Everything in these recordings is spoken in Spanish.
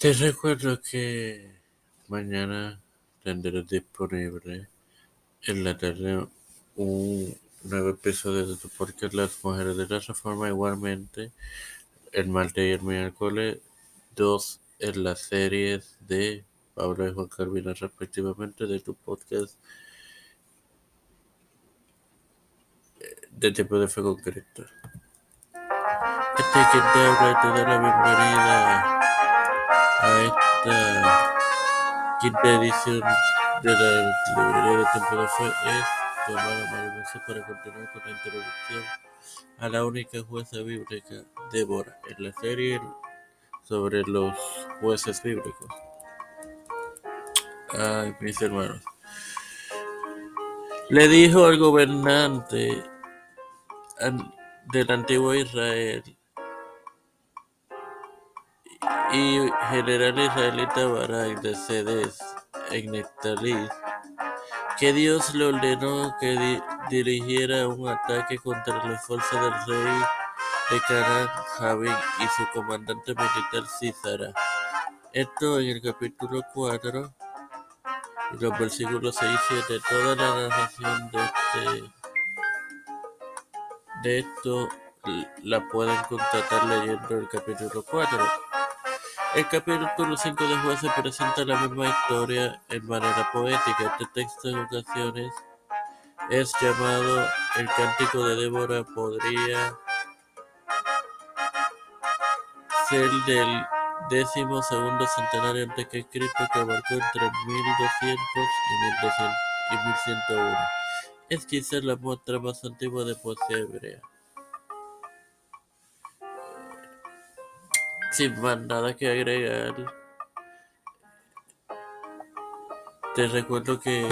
Te recuerdo que mañana tendré disponible en la tarde un nuevo episodio de tu podcast Las Mujeres de la Reforma. Igualmente, el martes y el miércoles, dos en las series de Pablo y Juan Carvina, respectivamente, de tu podcast de Tiempo de Fe Concreto. Este que te habla y te da la bienvenida esta quinta edición de la librería de de Fe es Tomara Mariposa para continuar con la introducción a la única jueza bíblica, Débora, en la serie sobre los jueces bíblicos. Ay, mis hermanos. Le dijo al gobernante del antiguo Israel y general israelita Barak de Sedes en Neftalí que Dios le ordenó que dirigiera un ataque contra la fuerza del rey de Canaán, Javín y su comandante militar Císara. Esto en el capítulo 4 y los versículos 6 y 7. Toda la narración de este de esto la pueden contratar leyendo el capítulo 4. El capítulo 5 de Jueces presenta la misma historia en manera poética. Este texto en ocasiones es llamado el Cántico de Débora. Podría ser del décimo segundo centenario antes que Cristo que abarcó entre 1200 y, 1101. Es quizás la muestra más antigua de poesía hebrea. Sin más nada que agregar, te recuerdo que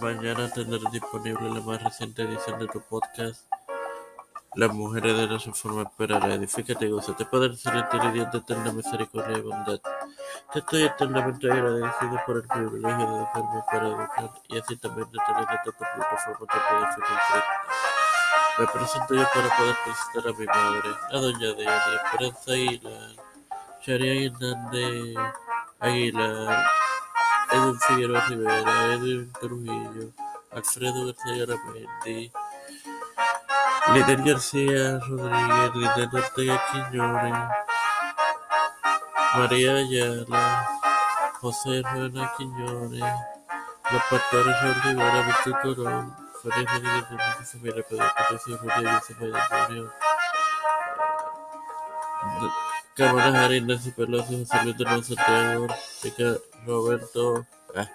mañana tendrás disponible la más reciente edición de tu podcast. Las mujeres de la reforma esperará, edifícate y gózate, Padre celestial y Dios de eterna misericordia y bondad. Te estoy eternamente agradecido por el privilegio de dejarme para educar y así también de tener esta plataforma de poder. Me presento yo para poder presentar a mi madre, a doña Diana, Esperanza Aguilar. Sharia Hernández Aguilar, Edwin Figueroa Rivera, Edwin Trujillo, Alfredo García Garamendi, Líder García Rodríguez, Líder Ortega Quiñones, María Ayala, José Juana Quiñones, los pastores Rivera, Víctor Corón, Félix Rodríguez de Familia Pedro Patricio Rodríguez, Isabel Antonio, Cámara Arenas y Pelosi, José Luis Santiago, Roberto, ah,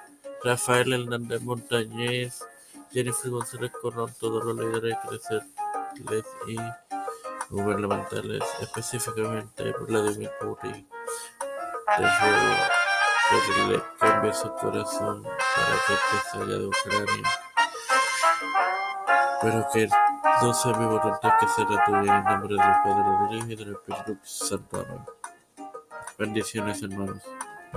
Rafael Hernández Montañez, Jennifer González Corrón, todos los líderes crecerles y gubernamentales, específicamente Vladimir Putin. Te ruego que le cambie su corazón para que te salga de Ucrania, pero que mi voluntad que sea la tuya, en el nombre del Padre, del Hijo y del Espíritu Santo. Amén. Bendiciones, hermanos.